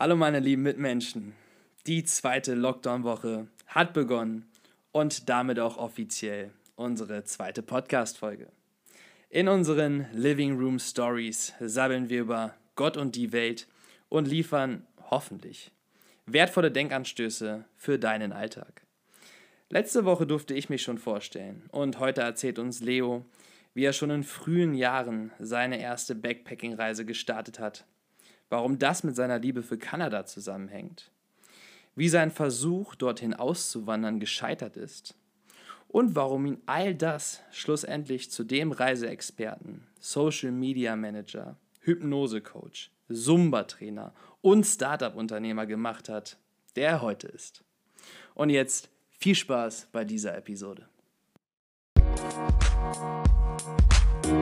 Hallo meine lieben Mitmenschen. Die zweite Lockdown-Woche hat begonnen und damit auch offiziell unsere zweite Podcast-Folge. In unseren Living Room Stories sabbeln wir über Gott und die Welt und liefern hoffentlich wertvolle Denkanstöße für deinen Alltag. Letzte Woche durfte ich mich schon vorstellen und heute erzählt uns Leo, wie er schon in frühen Jahren seine erste Backpacking-Reise gestartet hat warum das mit seiner Liebe für Kanada zusammenhängt, wie sein Versuch, dorthin auszuwandern, gescheitert ist und warum ihn all das schlussendlich zu dem Reiseexperten, Social Media Manager, Hypnose-Coach, Zumba-Trainer und Startup-Unternehmer gemacht hat, der er heute ist. Und jetzt viel Spaß bei dieser Episode. Ich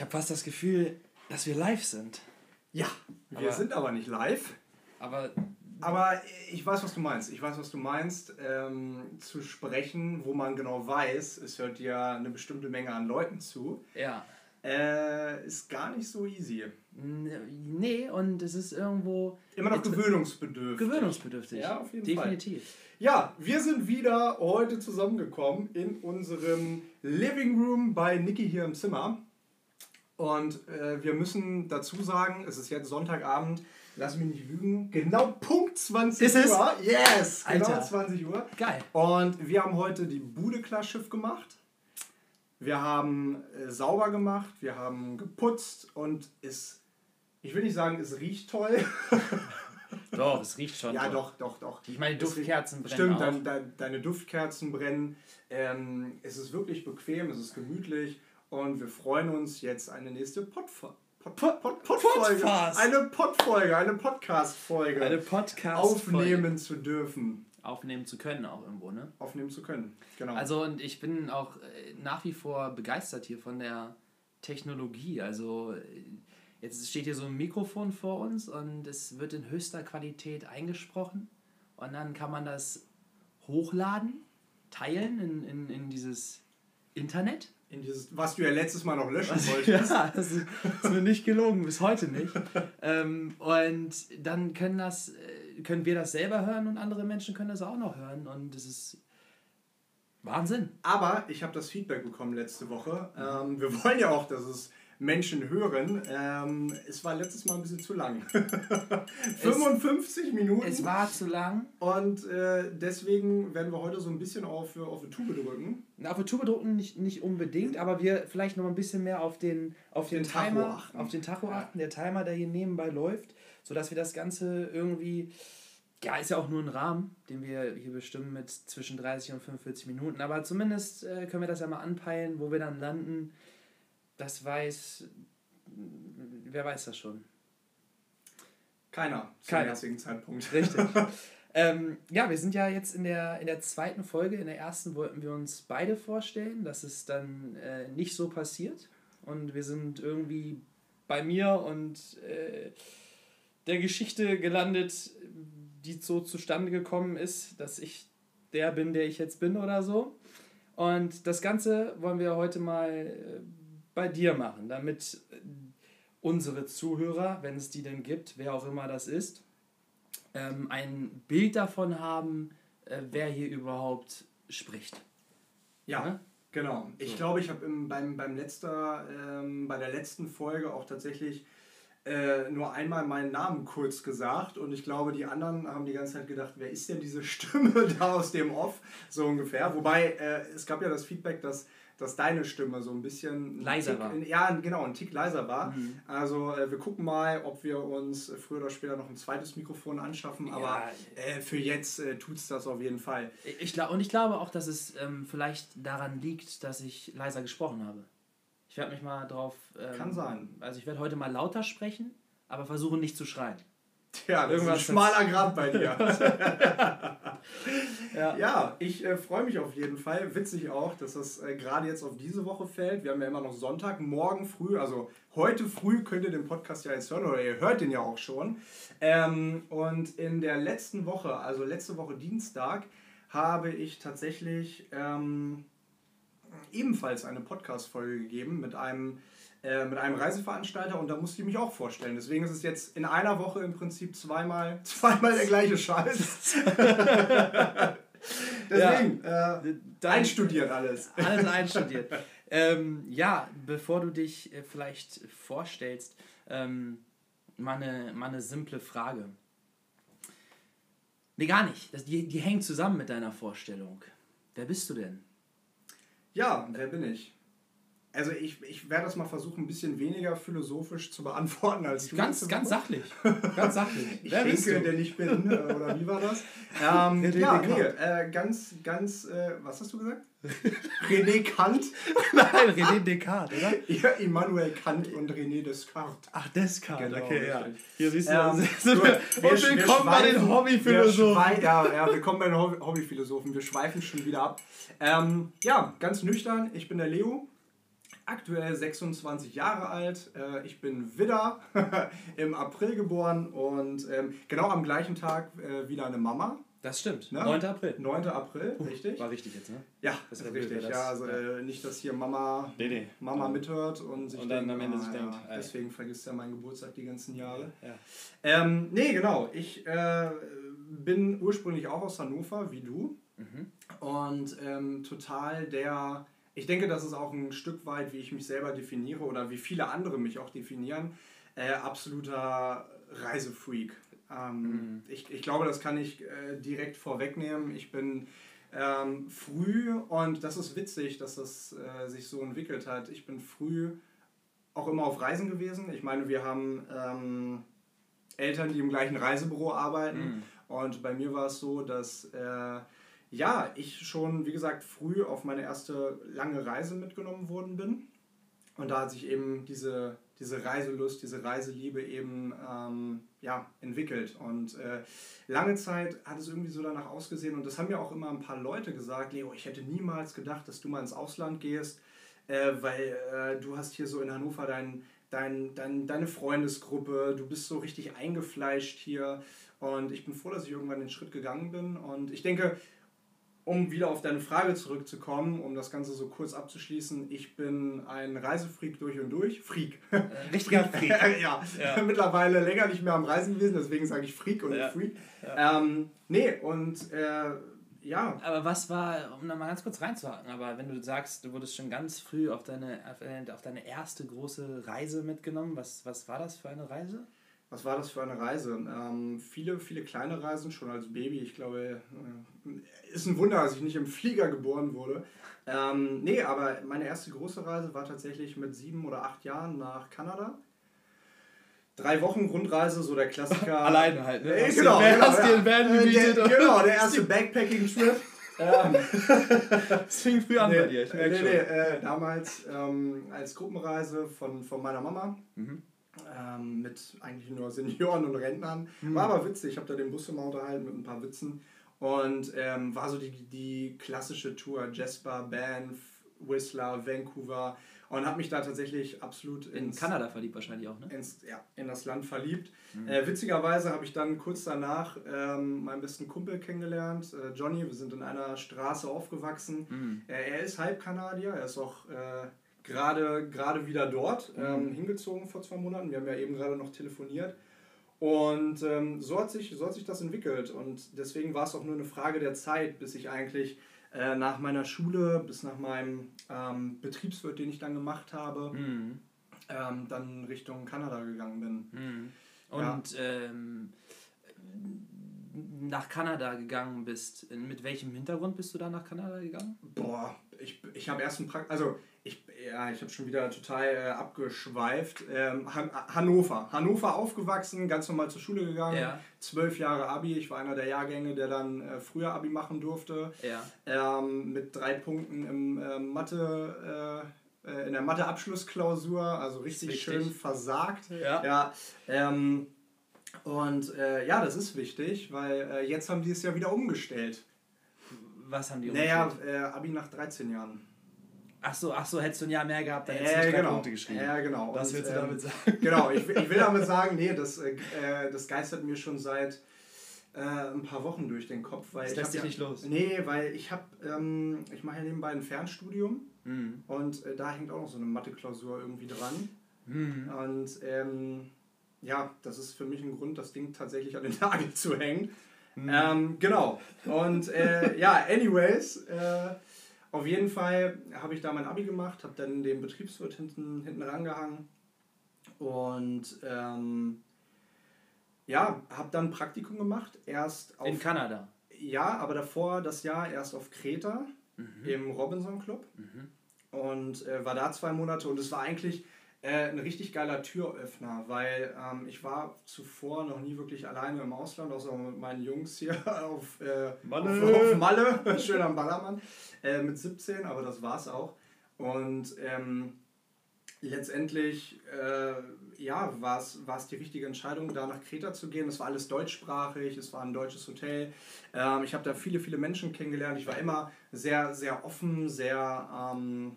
habe fast das Gefühl, dass wir live sind. Ja, wir aber, sind aber nicht live. Aber. Aber ich weiß, was du meinst. Ich weiß, was du meinst. Ähm, zu sprechen, wo man genau weiß, es hört ja eine bestimmte Menge an Leuten zu. Ja. Äh, ist gar nicht so easy. Nee, und es ist irgendwo. Immer noch gewöhnungsbedürftig. Gewöhnungsbedürftig. Ja, auf jeden Definitiv. Fall. Ja, wir sind wieder heute zusammengekommen in unserem Living Room bei Niki hier im Zimmer. Und äh, wir müssen dazu sagen, es ist jetzt Sonntagabend, lass mich nicht lügen, genau Punkt 20 ist Uhr. Es? Yes, genau Alter. 20 Uhr. Geil. Und wir haben heute die Bude Schiff gemacht. Wir haben äh, sauber gemacht, wir haben geputzt und es, ich will nicht sagen, es riecht toll. doch, es riecht schon. Ja, toll. doch, doch, doch. Ich meine, Duftkerzen brennen. Stimmt, dein, dein, deine Duftkerzen brennen. Ähm, es ist wirklich bequem, es ist gemütlich und wir freuen uns jetzt eine nächste Podfolge. Pod, Pod, Pod, Podfolge. Eine Podfolge, eine Podcast-Folge. Eine Podcast aufnehmen zu dürfen. Aufnehmen zu können auch irgendwo, ne? Aufnehmen zu können, genau. Also und ich bin auch äh, nach wie vor begeistert hier von der Technologie. Also äh, jetzt steht hier so ein Mikrofon vor uns und es wird in höchster Qualität eingesprochen. Und dann kann man das hochladen, teilen in, in, in dieses Internet. In dieses, was du ja letztes Mal noch löschen was, wolltest. Ja, das ist, ist, mir nicht gelogen, bis heute nicht. ähm, und dann können, das, äh, können wir das selber hören und andere Menschen können das auch noch hören. Und es ist Wahnsinn. Aber ich habe das Feedback bekommen letzte Woche. Ähm, wir wollen ja auch, dass es Menschen hören. Ähm, es war letztes Mal ein bisschen zu lang. 55 es, Minuten. Es war zu lang. Und äh, deswegen werden wir heute so ein bisschen auf, auf die Tube drücken. Na, auf die Tube drücken nicht, nicht unbedingt, aber wir vielleicht noch ein bisschen mehr auf den, auf den, den Timer, achten. auf den Tacho achten, der Timer, der hier nebenbei läuft, sodass wir das Ganze irgendwie ja, ist ja auch nur ein Rahmen, den wir hier bestimmen mit zwischen 30 und 45 Minuten. Aber zumindest äh, können wir das ja mal anpeilen, wo wir dann landen das weiß. Wer weiß das schon? Keiner. Keiner. jetzigen Zeitpunkt. Richtig. ähm, ja, wir sind ja jetzt in der, in der zweiten Folge. In der ersten wollten wir uns beide vorstellen. Das ist dann äh, nicht so passiert. Und wir sind irgendwie bei mir und äh, der Geschichte gelandet, die so zustande gekommen ist, dass ich der bin, der ich jetzt bin oder so. Und das Ganze wollen wir heute mal äh, bei dir machen, damit unsere Zuhörer, wenn es die denn gibt, wer auch immer das ist, ähm, ein Bild davon haben, äh, wer hier überhaupt spricht. Ja, ja? genau. Ich so. glaube, ich habe beim, beim letzter, ähm, bei der letzten Folge auch tatsächlich äh, nur einmal meinen Namen kurz gesagt und ich glaube, die anderen haben die ganze Zeit gedacht, wer ist denn diese Stimme da aus dem Off, so ungefähr. Wobei äh, es gab ja das Feedback, dass dass deine Stimme so ein bisschen leiser Tick, war. Ja, genau, ein Tick leiser war. Mhm. Also äh, wir gucken mal, ob wir uns früher oder später noch ein zweites Mikrofon anschaffen, ja. aber äh, für jetzt äh, tut es das auf jeden Fall. Ich, und ich glaube auch, dass es ähm, vielleicht daran liegt, dass ich leiser gesprochen habe. Ich werde mich mal drauf. Ähm, Kann sein. Also ich werde heute mal lauter sprechen, aber versuchen nicht zu schreien. Ja, das Irgendwas ist ein schmaler Grad bei dir. ja. ja, ich äh, freue mich auf jeden Fall. Witzig auch, dass das äh, gerade jetzt auf diese Woche fällt. Wir haben ja immer noch Sonntag, morgen früh, also heute früh könnt ihr den Podcast ja jetzt hören oder ihr hört den ja auch schon. Ähm, und in der letzten Woche, also letzte Woche Dienstag, habe ich tatsächlich ähm, ebenfalls eine Podcast-Folge gegeben mit einem, äh, mit einem Reiseveranstalter und da musste ich mich auch vorstellen. Deswegen ist es jetzt in einer Woche im Prinzip zweimal, zweimal der gleiche Scheiß. Deswegen, ja, äh, einstudiert alles. Alles einstudiert. ähm, ja, bevor du dich äh, vielleicht vorstellst, ähm, mal, eine, mal eine simple Frage. Nee, gar nicht. Das, die, die hängt zusammen mit deiner Vorstellung. Wer bist du denn? Ja, wer bin ich? Also ich, ich werde das mal versuchen, ein bisschen weniger philosophisch zu beantworten als du. Ganz, ganz sachlich. Ganz sachlich. ich Wer denke, der ich bin, äh, oder wie war das? Ähm, ja, nee, äh, ganz, ganz, äh, was hast du gesagt? René Kant? Nein, René Descartes, oder? Ja, Immanuel Kant und René Descartes. Ach, Descartes, genau, okay, ja. Hier siehst du, ähm, so, und willkommen bei den Hobbyphilosophen. Ja, ja, willkommen bei den Hobbyphilosophen. Wir schweifen schon wieder ab. Ähm, ja, ganz nüchtern, ich bin der Leo aktuell 26 Jahre alt. Äh, ich bin Widder, im April geboren und ähm, genau am gleichen Tag äh, wieder eine Mama. Das stimmt. Ne? 9. April. 9. April, Puh, richtig. War richtig jetzt, ne? Ja, das ist richtig. Das, ja, also ja. Äh, nicht, dass hier Mama, nee, nee. Mama mithört und sich und dann denkt, am Ende ah, sich ja, denkt, deswegen vergisst er meinen Geburtstag die ganzen Jahre. Ja. Ähm, nee, genau. Ich äh, bin ursprünglich auch aus Hannover, wie du. Mhm. Und ähm, total der ich denke, das ist auch ein Stück weit, wie ich mich selber definiere oder wie viele andere mich auch definieren, äh, absoluter Reisefreak. Ähm, mhm. ich, ich glaube, das kann ich äh, direkt vorwegnehmen. Ich bin ähm, früh, und das ist witzig, dass das äh, sich so entwickelt hat, ich bin früh auch immer auf Reisen gewesen. Ich meine, wir haben ähm, Eltern, die im gleichen Reisebüro arbeiten. Mhm. Und bei mir war es so, dass äh, ja, ich schon, wie gesagt, früh auf meine erste lange Reise mitgenommen worden bin. Und da hat sich eben diese, diese Reiselust, diese Reiseliebe eben ähm, ja, entwickelt. Und äh, lange Zeit hat es irgendwie so danach ausgesehen, und das haben mir auch immer ein paar Leute gesagt, Leo, ich hätte niemals gedacht, dass du mal ins Ausland gehst, äh, weil äh, du hast hier so in Hannover dein, dein, dein, deine Freundesgruppe, du bist so richtig eingefleischt hier. Und ich bin froh, dass ich irgendwann den Schritt gegangen bin. Und ich denke, um wieder auf deine Frage zurückzukommen, um das Ganze so kurz abzuschließen, ich bin ein Reisefreak durch und durch. Freak. Äh, richtiger Freak. ja. ja. mittlerweile länger nicht mehr am Reisen gewesen, deswegen sage ich Freak und ja. Freak. Ja. Ähm, nee, und äh, ja. Aber was war, um da mal ganz kurz reinzuhaken, aber wenn du sagst, du wurdest schon ganz früh auf deine, auf deine erste große Reise mitgenommen, was, was war das für eine Reise? Was war das für eine Reise? Ähm, viele, viele kleine Reisen, schon als Baby. Ich glaube, äh, ist ein Wunder, dass ich nicht im Flieger geboren wurde. Ähm, nee, aber meine erste große Reise war tatsächlich mit sieben oder acht Jahren nach Kanada. Drei Wochen Rundreise, so der Klassiker. Alleine halt, ne? Äh, genau, genau, hast ja. Van äh, der, genau, der erste Backpacking-Trip. Ähm, das fing früh an nee, bei dir, ich merke nee, schon. Nee, äh, damals ähm, als Gruppenreise von, von meiner Mama. Mhm ähm, mit eigentlich nur Senioren und Rentnern. Mhm. War aber witzig, ich habe da den Bus immer unterhalten mit ein paar Witzen. Und ähm, war so die, die klassische Tour, Jasper, Banff, Whistler, Vancouver. Und habe mich da tatsächlich absolut in Kanada verliebt wahrscheinlich auch, ne? Ins, ja, in das Land verliebt. Mhm. Äh, witzigerweise habe ich dann kurz danach ähm, meinen besten Kumpel kennengelernt, äh, Johnny. Wir sind in einer Straße aufgewachsen. Mhm. Äh, er ist Halbkanadier, er ist auch äh, gerade, gerade wieder dort, mhm. ähm, hingezogen vor zwei Monaten. Wir haben ja eben gerade noch telefoniert. Und ähm, so, hat sich, so hat sich das entwickelt. Und deswegen war es auch nur eine Frage der Zeit, bis ich eigentlich äh, nach meiner Schule, bis nach meinem ähm, Betriebswirt, den ich dann gemacht habe, mhm. ähm, dann Richtung Kanada gegangen bin. Mhm. Und ja. ähm, nach Kanada gegangen bist, mit welchem Hintergrund bist du da nach Kanada gegangen? Boah, ich, ich habe erst ein Praktikum, also ich, ja, ich habe schon wieder total äh, abgeschweift. Ähm, Han Hannover. Hannover aufgewachsen, ganz normal zur Schule gegangen. Ja. Zwölf Jahre Abi. Ich war einer der Jahrgänge, der dann äh, früher Abi machen durfte. Ja. Ähm, mit drei Punkten im äh, Mathe, äh, äh, in der Mathe-Abschlussklausur. Also richtig schön versagt. Ja. ja ähm, und äh, ja, das ist wichtig, weil jetzt haben die es ja wieder umgestellt. Was haben die umgestellt? Naja, Abi nach 13 Jahren. Ach so, ach so, hättest du ein Jahr mehr gehabt, dann hättest du nicht genau. Punkte geschrieben. Ja, genau. Was willst du ähm, damit sagen? Genau, ich, ich will damit sagen, nee, das, äh, das geistert mir schon seit äh, ein paar Wochen durch den Kopf. Weil das lässt sich ja, nicht los. Nee, weil ich habe, ähm, ich mache ja nebenbei ein Fernstudium mhm. und äh, da hängt auch noch so eine Mathe-Klausur irgendwie dran. Mhm. Und ähm, ja, das ist für mich ein Grund, das Ding tatsächlich an den Nagel zu hängen. Mhm. Ähm, genau. Und äh, ja, anyways, äh, auf jeden Fall habe ich da mein Abi gemacht, habe dann den Betriebswirt hinten, hinten rangehangen und ähm, ja, habe dann Praktikum gemacht. Erst auf, In Kanada? Ja, aber davor das Jahr erst auf Kreta mhm. im Robinson Club mhm. und äh, war da zwei Monate und es war eigentlich äh, ein richtig geiler Türöffner, weil ähm, ich war zuvor noch nie wirklich alleine im Ausland, außer mit meinen Jungs hier auf, äh, Malle. auf, auf Malle, schön am Ballermann, äh, mit 17, aber das war's auch. Und ähm, letztendlich äh, ja, war es die richtige Entscheidung, da nach Kreta zu gehen. Es war alles deutschsprachig, es war ein deutsches Hotel. Ähm, ich habe da viele, viele Menschen kennengelernt. Ich war immer sehr, sehr offen, sehr ähm,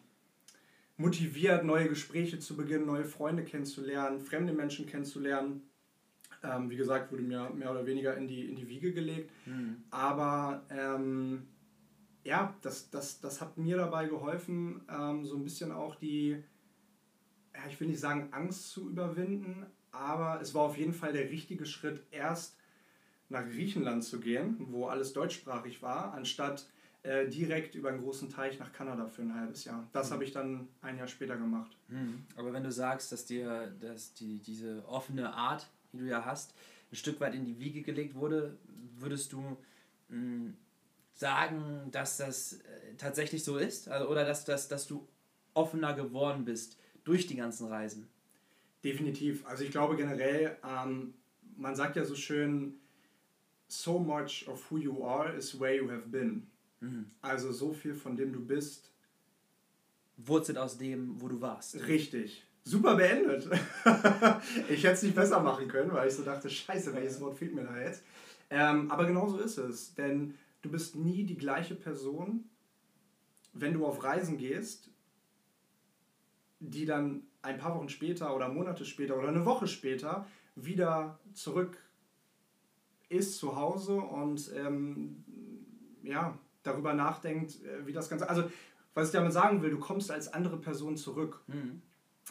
motiviert, neue Gespräche zu beginnen, neue Freunde kennenzulernen, fremde Menschen kennenzulernen. Ähm, wie gesagt, wurde mir mehr oder weniger in die, in die Wiege gelegt. Mhm. Aber ähm, ja, das, das, das hat mir dabei geholfen, ähm, so ein bisschen auch die ja, ich will nicht sagen Angst zu überwinden, aber es war auf jeden Fall der richtige Schritt, erst nach Griechenland zu gehen, wo alles deutschsprachig war, anstatt äh, direkt über einen großen Teich nach Kanada für ein halbes Jahr. Das mhm. habe ich dann ein Jahr später gemacht. Mhm. Aber wenn du sagst, dass dir dass die, diese offene Art, die du ja hast, ein Stück weit in die Wiege gelegt wurde, würdest du mh, hm, sagen, dass das äh, tatsächlich so ist? Also, oder dass, dass, dass du offener geworden bist durch die ganzen Reisen. Definitiv. Also ich glaube generell, ähm, man sagt ja so schön, so much of who you are is where you have been. Mhm. Also so viel von dem du bist. Wurzelt aus dem, wo du warst. Richtig. Super beendet. ich hätte es nicht besser machen können, weil ich so dachte, scheiße, welches Wort fehlt mir da jetzt. Ähm, aber genau so ist es. Denn du bist nie die gleiche Person, wenn du auf Reisen gehst, die dann ein paar Wochen später oder Monate später oder eine Woche später wieder zurück ist zu Hause und ähm, ja, darüber nachdenkt, äh, wie das Ganze. Also, was ich damit sagen will, du kommst als andere Person zurück, mhm.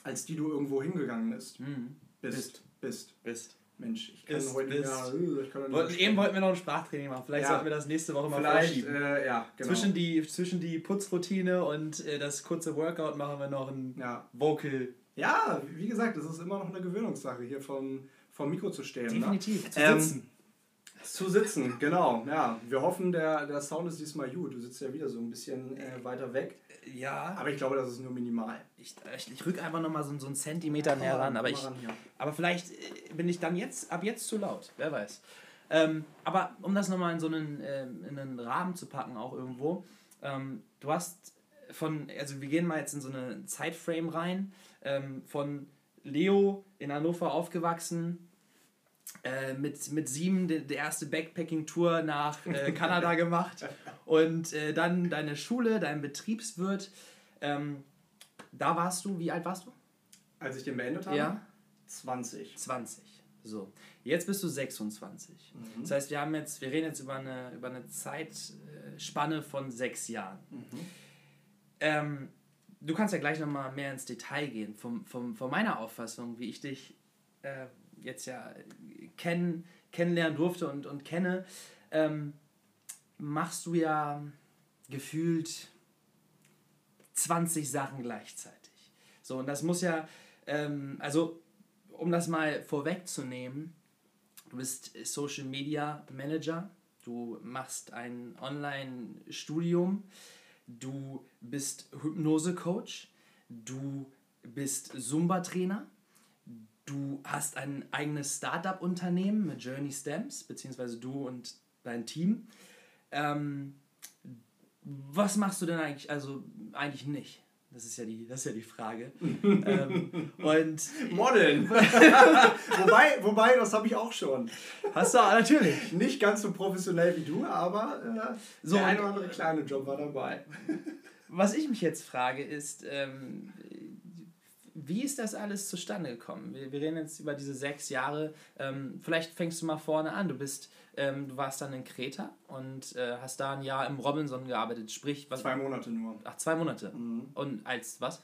als die du irgendwo hingegangen bist. Mhm. Bist. Bist. Bist. bist. Mensch, ich kann ist, heute nicht mehr. Ich kann wollten, eben wollten wir noch ein Sprachtraining machen. Vielleicht ja. sollten wir das nächste Woche mal verschieben. Äh, ja, genau. zwischen, die, zwischen die Putzroutine und äh, das kurze Workout machen wir noch ein ja. Vocal. Ja, wie gesagt, das ist immer noch eine Gewöhnungssache, hier vom, vom Mikro zu stehen. Ne? Definitiv. Ne? Zu ähm, sitzen. Zu sitzen, genau. Ja, wir hoffen, der, der Sound ist diesmal gut. Du sitzt ja wieder so ein bisschen äh, weiter weg. Ja. Aber ich glaube, das ist nur minimal. Ich, ich, ich rück einfach nochmal so, so einen Zentimeter ja, näher ran. Aber, ich, ran, ja. aber vielleicht äh, bin ich dann jetzt, ab jetzt zu laut. Wer weiß. Ähm, aber um das nochmal in so einen, äh, in einen Rahmen zu packen, auch irgendwo. Ähm, du hast von, also wir gehen mal jetzt in so eine Zeitframe rein. Ähm, von Leo in Hannover aufgewachsen, äh, mit, mit sieben die, die erste Backpacking-Tour nach äh, Kanada gemacht und äh, dann deine Schule, dein Betriebswirt. Ähm, da warst du, wie alt warst du? Als ich den beendet habe? Ja. 20. 20. So. Jetzt bist du 26. Mhm. Das heißt, wir haben jetzt, wir reden jetzt über eine, über eine Zeitspanne von sechs Jahren. Mhm. Ähm, du kannst ja gleich nochmal mehr ins Detail gehen, vom, vom, von meiner Auffassung, wie ich dich äh, jetzt ja kenn, kennenlernen durfte und, und kenne, ähm, machst du ja gefühlt 20 Sachen gleichzeitig. So, und das muss ja, ähm, also um das mal vorwegzunehmen, du bist Social Media Manager, du machst ein Online-Studium, du bist Hypnose-Coach, du bist Zumba-Trainer, Du hast ein eigenes Startup-Unternehmen mit Journey Stamps, beziehungsweise du und dein Team. Ähm, was machst du denn eigentlich? Also eigentlich nicht. Das ist ja die, das ist ja die Frage. ähm, und Modeln. wobei, wobei, das habe ich auch schon. Hast du natürlich. Nicht ganz so professionell wie du, aber äh, so, der eine oder andere kleine Job war dabei. Was ich mich jetzt frage, ist, ähm, wie ist das alles zustande gekommen? Wir, wir reden jetzt über diese sechs Jahre. Ähm, vielleicht fängst du mal vorne an. Du bist, ähm, du warst dann in Kreta und äh, hast da ein Jahr im Robinson gearbeitet. Sprich, was? Zwei Monate nur. Ach, zwei Monate. Mhm. Und als was?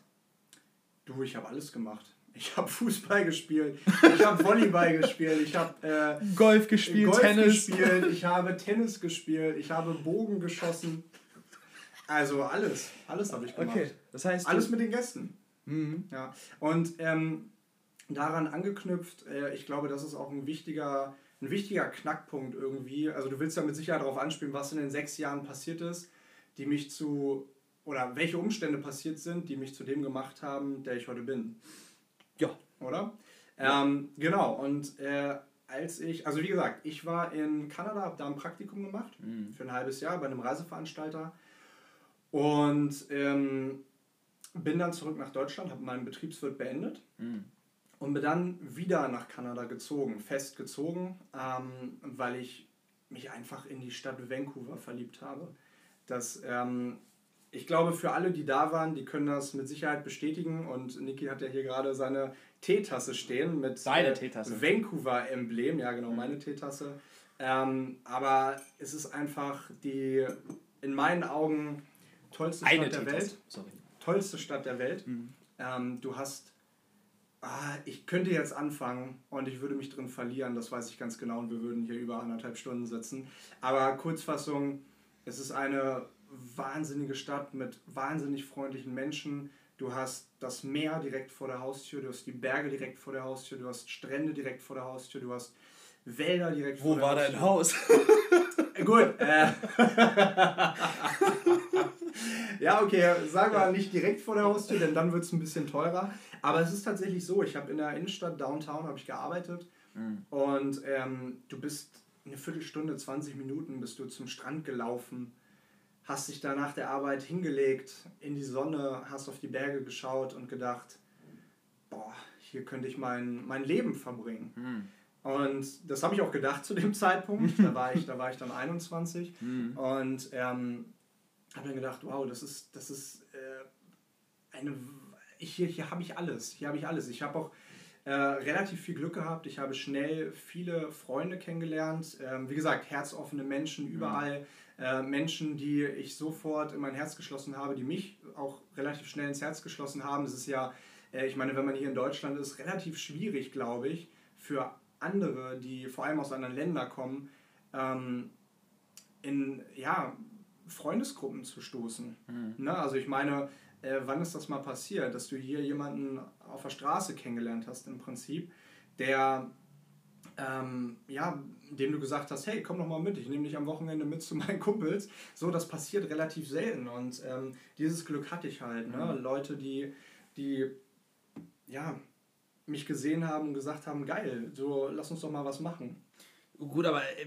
Du, ich habe alles gemacht. Ich habe Fußball gespielt, ich habe Volleyball gespielt, ich habe äh, Golf gespielt, Golf Tennis gespielt, ich habe Tennis gespielt, ich habe Bogen geschossen. Also alles, alles habe ich gemacht. Okay, das heißt alles mit den Gästen. Mhm. Ja. Und ähm, daran angeknüpft, äh, ich glaube, das ist auch ein wichtiger, ein wichtiger Knackpunkt irgendwie. Also du willst ja mit Sicherheit darauf anspielen, was in den sechs Jahren passiert ist, die mich zu oder welche Umstände passiert sind, die mich zu dem gemacht haben, der ich heute bin. Ja. Oder? Ja. Ähm, genau, und äh, als ich, also wie gesagt, ich war in Kanada, habe da ein Praktikum gemacht mhm. für ein halbes Jahr bei einem Reiseveranstalter und ähm, bin dann zurück nach Deutschland, habe meinen Betriebswirt beendet mhm. und bin dann wieder nach Kanada gezogen, festgezogen, ähm, weil ich mich einfach in die Stadt Vancouver verliebt habe. Das ähm, ich glaube, für alle, die da waren, die können das mit Sicherheit bestätigen. Und Niki hat ja hier gerade seine Teetasse stehen mit äh, Teetasse. Vancouver-Emblem. Ja, genau, mhm. meine Teetasse. Ähm, aber es ist einfach die, in meinen Augen, tollste Eine Stadt der Teetasse. Welt. Sorry. Tollste Stadt der Welt. Mhm. Ähm, du hast, ah, ich könnte jetzt anfangen und ich würde mich drin verlieren, das weiß ich ganz genau. Und wir würden hier über anderthalb Stunden sitzen. Aber Kurzfassung, es ist eine wahnsinnige Stadt mit wahnsinnig freundlichen Menschen. Du hast das Meer direkt vor der Haustür, du hast die Berge direkt vor der Haustür, du hast Strände direkt vor der Haustür, du hast Wälder direkt Wo vor der Haustür. Wo war dein Haus? Gut. Äh. ja, okay, sagen wir nicht direkt vor der Haustür, denn dann wird es ein bisschen teurer. Aber es ist tatsächlich so, ich habe in der Innenstadt Downtown ich gearbeitet mhm. und ähm, du bist eine Viertelstunde, 20 Minuten bist du zum Strand gelaufen hast dich da nach der Arbeit hingelegt in die Sonne, hast auf die Berge geschaut und gedacht, boah, hier könnte ich mein, mein Leben verbringen. Mhm. Und das habe ich auch gedacht zu dem Zeitpunkt. Da war ich, da war ich dann 21 mhm. und ähm, habe dann gedacht, wow, das ist, das ist äh, eine. Hier hier habe ich alles. Hier habe ich alles. Ich habe auch äh, relativ viel Glück gehabt. Ich habe schnell viele Freunde kennengelernt. Ähm, wie gesagt, herzoffene Menschen überall. Mhm äh, Menschen, die ich sofort in mein Herz geschlossen habe, die mich auch relativ schnell ins Herz geschlossen haben. Das ist ja, äh, ich meine, wenn man hier in Deutschland ist, relativ schwierig, glaube ich, für andere, die vor allem aus anderen Ländern kommen, ähm, in ja, Freundesgruppen zu stoßen. Mhm. Ne? Also ich meine, äh, wann ist das mal passiert, dass du hier jemanden auf der Straße kennengelernt hast im Prinzip, der ähm, ja, dem du gesagt hast, hey, komm doch mal mit, ich nehme dich am Wochenende mit zu meinen Kumpels. So, das passiert relativ selten und ähm, dieses Glück hatte ich halt. Ne? Mhm. Leute, die, die ja, mich gesehen haben und gesagt haben, geil, so lass uns doch mal was machen. Gut, aber äh,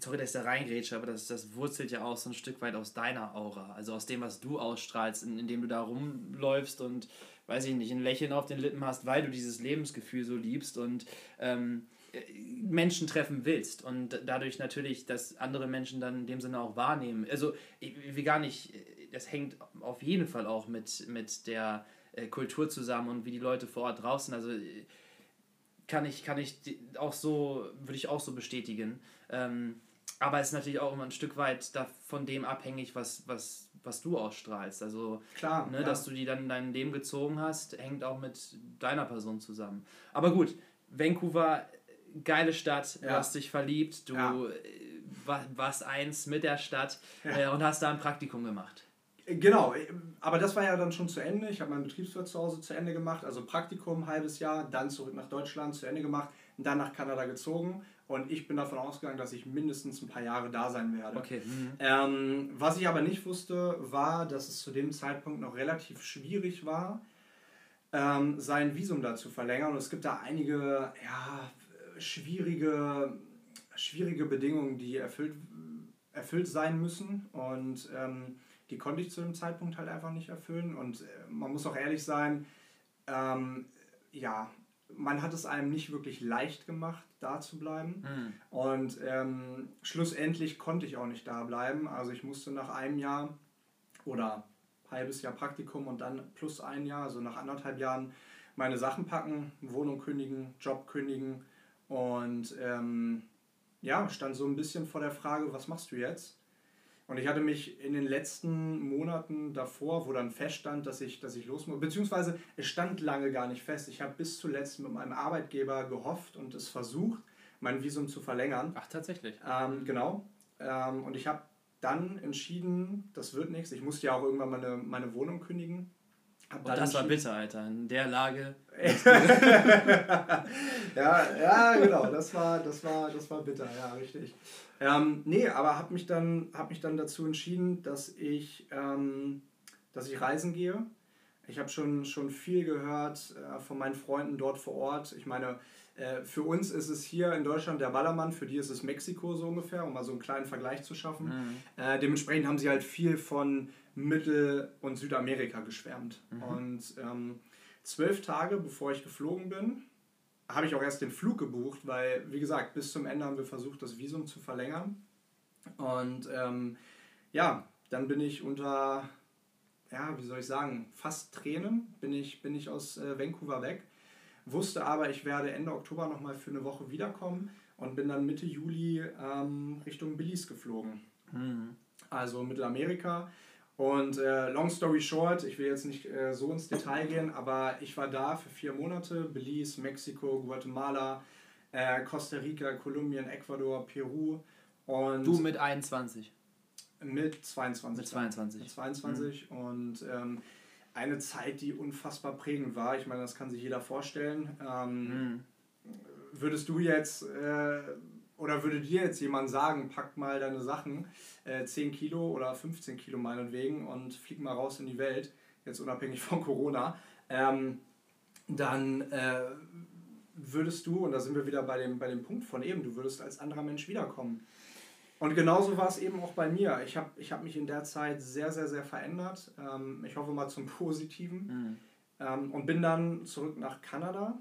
sorry, dass ich da reingrätsche, aber das, das wurzelt ja auch so ein Stück weit aus deiner Aura, also aus dem, was du ausstrahlst, indem in du da rumläufst und, weiß ich nicht, ein Lächeln auf den Lippen hast, weil du dieses Lebensgefühl so liebst und ähm, Menschen treffen willst und dadurch natürlich, dass andere Menschen dann in dem Sinne auch wahrnehmen. Also, wie gar nicht, das hängt auf jeden Fall auch mit, mit der äh, Kultur zusammen und wie die Leute vor Ort draußen. Also, kann ich, kann ich auch so, würde ich auch so bestätigen. Ähm, aber es ist natürlich auch immer ein Stück weit da, von dem abhängig, was, was, was du ausstrahlst. Also, Klar, ne, ja. dass du die dann in dein Leben gezogen hast, hängt auch mit deiner Person zusammen. Aber gut, Vancouver geile Stadt, ja. du hast dich verliebt, du ja. warst eins mit der Stadt. Äh, und hast da ein Praktikum gemacht. Genau, aber das war ja dann schon zu Ende. Ich habe mein Betriebswirt zu Hause zu Ende gemacht, also Praktikum, halbes Jahr, dann zurück nach Deutschland, zu Ende gemacht, dann nach Kanada gezogen und ich bin davon ausgegangen, dass ich mindestens ein paar Jahre da sein werde. Okay. Mhm. Ähm, was ich aber nicht wusste, war, dass es zu dem Zeitpunkt noch relativ schwierig war, ähm, sein Visum da zu verlängern. Und es gibt da einige ja, schwierige, schwierige Bedingungen, die erfüllt, erfüllt sein müssen. Und ähm, die konnte ich zu dem Zeitpunkt halt einfach nicht erfüllen. Und äh, man muss auch ehrlich sein, ähm, ja, man hat es einem nicht wirklich leicht gemacht, da zu bleiben. Mhm. Und ähm, schlussendlich konnte ich auch nicht da bleiben. Also ich musste nach einem Jahr oder halbes Jahr Praktikum und dann plus ein Jahr, also nach anderthalb Jahren, meine Sachen packen, Wohnung kündigen, Job kündigen und ähm, ja, stand so ein bisschen vor der Frage, was machst du jetzt? Und ich hatte mich in den letzten Monaten davor, wo dann feststand, dass ich, dass ich los muss, beziehungsweise es stand lange gar nicht fest. Ich habe bis zuletzt mit meinem Arbeitgeber gehofft und es versucht, mein Visum zu verlängern. Ach, tatsächlich. Ähm, genau. Ähm, und ich habe dann entschieden, das wird nichts. Ich musste ja auch irgendwann meine, meine Wohnung kündigen. Und das war bitter, Alter. In der Lage. ja, ja, genau. Das war, das war, das war bitter, ja, richtig. Ähm, nee, aber habe mich, dann, hab mich dann dazu entschieden, dass ich, ähm, dass ich reisen gehe. Ich habe schon, schon viel gehört äh, von meinen Freunden dort vor Ort. Ich meine, äh, für uns ist es hier in Deutschland der Ballermann, für die ist es Mexiko so ungefähr, um mal so einen kleinen Vergleich zu schaffen. Mhm. Äh, dementsprechend haben sie halt viel von Mittel- und Südamerika geschwärmt. Mhm. Und ähm, zwölf Tage bevor ich geflogen bin, habe ich auch erst den Flug gebucht, weil, wie gesagt, bis zum Ende haben wir versucht, das Visum zu verlängern. Und ähm, ja, dann bin ich unter, ja, wie soll ich sagen, fast Tränen, bin ich, bin ich aus äh, Vancouver weg. Wusste aber, ich werde Ende Oktober nochmal für eine Woche wiederkommen und bin dann Mitte Juli ähm, Richtung Belize geflogen. Mhm. Also Mittelamerika. Und äh, long story short, ich will jetzt nicht äh, so ins Detail gehen, aber ich war da für vier Monate, Belize, Mexiko, Guatemala, äh, Costa Rica, Kolumbien, Ecuador, Peru. Und du mit 21? Mit 22. Mit 22. Mit 22 mhm. und ähm, eine Zeit, die unfassbar prägend war. Ich meine, das kann sich jeder vorstellen. Ähm, mhm. Würdest du jetzt äh, oder würde dir jetzt jemand sagen, pack mal deine Sachen, äh, 10 Kilo oder 15 Kilo meinetwegen und flieg mal raus in die Welt, jetzt unabhängig von Corona, ähm, dann äh, würdest du, und da sind wir wieder bei dem, bei dem Punkt von eben, du würdest als anderer Mensch wiederkommen. Und genauso war es eben auch bei mir. Ich habe ich hab mich in der Zeit sehr, sehr, sehr verändert. Ähm, ich hoffe mal zum Positiven. Mhm. Ähm, und bin dann zurück nach Kanada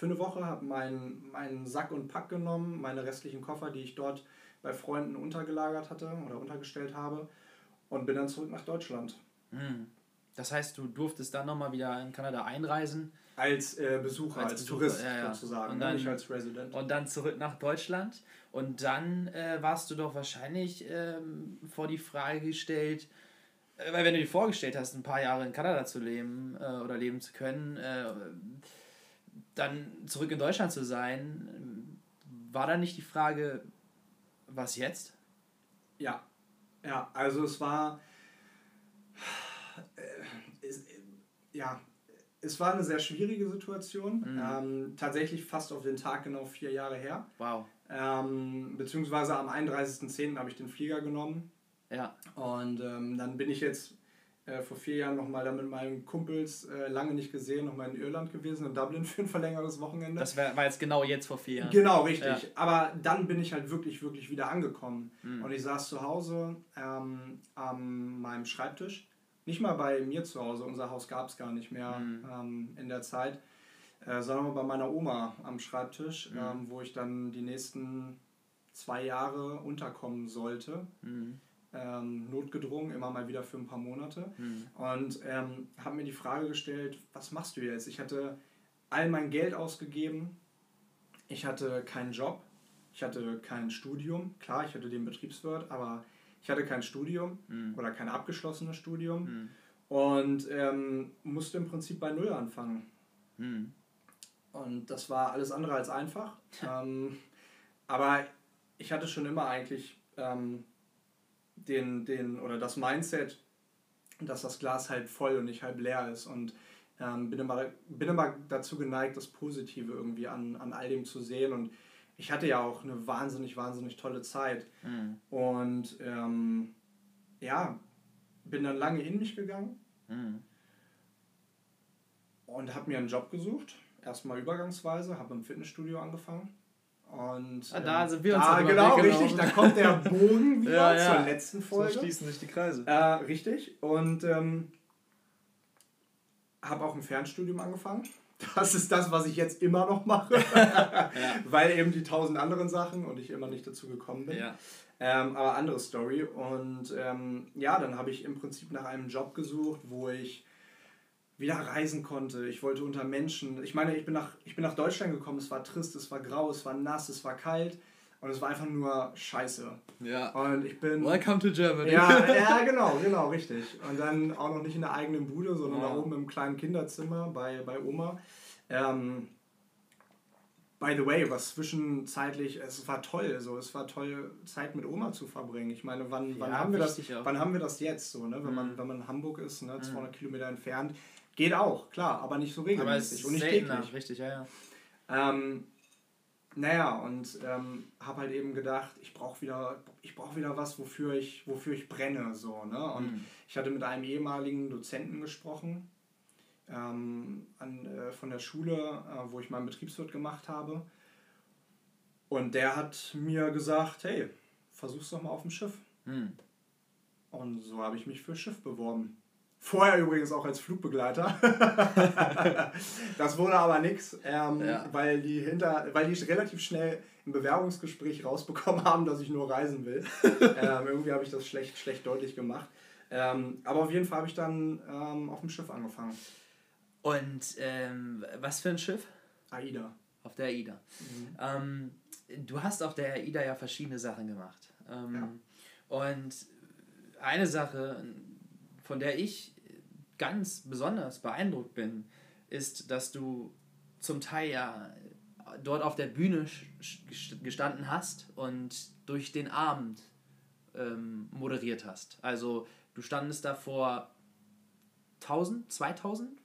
für eine Woche, habe meinen mein Sack und Pack genommen, meine restlichen Koffer, die ich dort bei Freunden untergelagert hatte oder untergestellt habe und bin dann zurück nach Deutschland. Hm. Das heißt, du durftest dann nochmal wieder in Kanada einreisen? Als äh, Besucher, als, als Besucher, Tourist ja, ja. sozusagen, und ne? dann, nicht als Resident. Und dann zurück nach Deutschland und dann äh, warst du doch wahrscheinlich ähm, vor die Frage gestellt, äh, weil wenn du dir vorgestellt hast, ein paar Jahre in Kanada zu leben äh, oder leben zu können, äh, dann zurück in Deutschland zu sein, war da nicht die Frage, was jetzt? Ja, ja, also es war, äh, es, ja, es war eine sehr schwierige Situation. Mhm. Ähm, tatsächlich fast auf den Tag genau vier Jahre her. Wow. Ähm, beziehungsweise am 31.10. habe ich den Flieger genommen. Ja. Und ähm, dann bin ich jetzt äh, vor vier Jahren nochmal da mit meinen Kumpels äh, lange nicht gesehen, nochmal in Irland gewesen, in Dublin für ein verlängertes Wochenende. Das war, war jetzt genau jetzt vor vier Jahren. Genau, richtig. Ja. Aber dann bin ich halt wirklich, wirklich wieder angekommen. Mhm. Und ich saß zu Hause ähm, an meinem Schreibtisch. Nicht mal bei mir zu Hause, unser Haus gab es gar nicht mehr mhm. ähm, in der Zeit, äh, sondern bei meiner Oma am Schreibtisch, mhm. ähm, wo ich dann die nächsten zwei Jahre unterkommen sollte. Mhm ähm, notgedrungen, immer mal wieder für ein paar Monate. Mhm. Und ähm, habe mir die Frage gestellt, was machst du jetzt? Ich hatte all mein Geld ausgegeben, ich hatte keinen Job, ich hatte kein Studium. Klar, ich hatte den Betriebswirt, aber ich hatte kein Studium mhm. oder kein abgeschlossenes Studium mhm. und ähm, musste im Prinzip bei Null anfangen. Mhm. Und das war alles andere als einfach. ähm, aber ich hatte schon immer eigentlich ähm, den, den oder das Mindset, dass das Glas halb voll und nicht halb leer ist. Und ähm, bin, immer, bin immer dazu geneigt, das Positive irgendwie an, an all dem zu sehen. Und ich hatte ja auch eine wahnsinnig, wahnsinnig tolle Zeit. Mhm. Und ähm, ja, bin dann lange in mich gegangen mhm. und habe mir einen Job gesucht. Erstmal übergangsweise, habe im Fitnessstudio angefangen und ah, da ähm, sind wir uns da, genau, genau, richtig, da kommt der Bogen wieder ja, ja. zur letzten Folge. So schließen sich die Kreise. Äh, richtig. Und ähm, habe auch ein Fernstudium angefangen. Das ist das, was ich jetzt immer noch mache, ja. weil eben die tausend anderen Sachen und ich immer nicht dazu gekommen bin. Ja. Ähm, aber andere Story. Und ähm, ja, dann habe ich im Prinzip nach einem Job gesucht, wo ich wieder reisen konnte. Ich wollte unter Menschen. Ich meine, ich bin nach, ich bin nach Deutschland gekommen, es war trist, es war grau, es war nass, es war kalt. Und es war einfach nur scheiße. Ja. Und ich bin. Welcome to Germany. Ja, ja, genau, genau, richtig. Und dann auch noch nicht in der eigenen Bude, sondern oh. da oben im kleinen Kinderzimmer bei, bei Oma. Ähm, by the way, was zwischenzeitlich, es war toll, so, es war toll, Zeit mit Oma zu verbringen. Ich meine, wann, wann, ja, haben, wir das, wann haben wir das jetzt so, ne? wenn, mhm. man, wenn man in Hamburg ist, ne? 200 mhm. Kilometer entfernt, geht auch, klar, aber nicht so regelmäßig und nicht täglich. Richtig, ja, ja. Ähm, naja, und ähm, habe halt eben gedacht, ich brauche wieder, ich brauch wieder was, wofür ich, wofür ich brenne. So, ne? Und mhm. ich hatte mit einem ehemaligen Dozenten gesprochen ähm, an, äh, von der Schule, äh, wo ich meinen Betriebswirt gemacht habe. Und der hat mir gesagt, hey, versuch's doch mal auf dem Schiff. Mhm. Und so habe ich mich für Schiff beworben. Vorher übrigens auch als Flugbegleiter. das wurde aber nichts, ähm, ja. weil, die hinter, weil die relativ schnell im Bewerbungsgespräch rausbekommen haben, dass ich nur reisen will. ähm, irgendwie habe ich das schlecht, schlecht deutlich gemacht. Ähm, aber auf jeden Fall habe ich dann ähm, auf dem Schiff angefangen. Und ähm, was für ein Schiff? AIDA. Auf der AIDA. Mhm. Ähm, du hast auf der AIDA ja verschiedene Sachen gemacht. Ja. Und eine Sache, von der ich ganz besonders beeindruckt bin, ist, dass du zum Teil ja dort auf der Bühne gestanden hast und durch den Abend ähm, moderiert hast. Also du standest da vor 1000, 2000?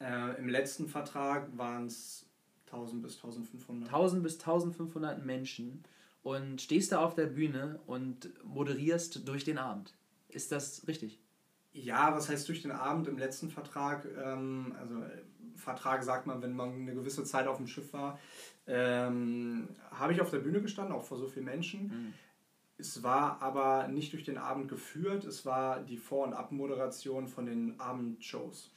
Äh, Im letzten Vertrag waren es 1000 bis 1500. 1000 bis 1500 Menschen und stehst da auf der Bühne und moderierst durch den Abend. Ist das richtig? Ja, was heißt durch den Abend im letzten Vertrag? Ähm, also Vertrag sagt man, wenn man eine gewisse Zeit auf dem Schiff war, ähm, habe ich auf der Bühne gestanden, auch vor so vielen Menschen. Mhm. Es war aber nicht durch den Abend geführt, es war die Vor- und Abmoderation von den Abendshows.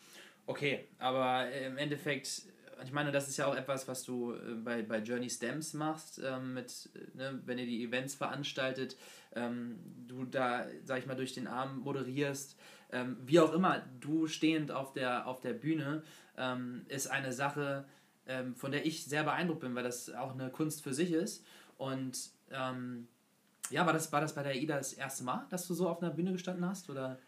Okay, aber im Endeffekt, ich meine, das ist ja auch etwas, was du äh, bei, bei Journey Stamps machst, ähm, mit, ne, wenn ihr die Events veranstaltet, ähm, du da, sag ich mal, durch den Abend moderierst ähm, wie auch immer, du stehend auf der, auf der Bühne ähm, ist eine Sache, ähm, von der ich sehr beeindruckt bin, weil das auch eine Kunst für sich ist. Und ähm, ja, war das, war das bei der AIDA das erste Mal, dass du so auf einer Bühne gestanden hast? Oder?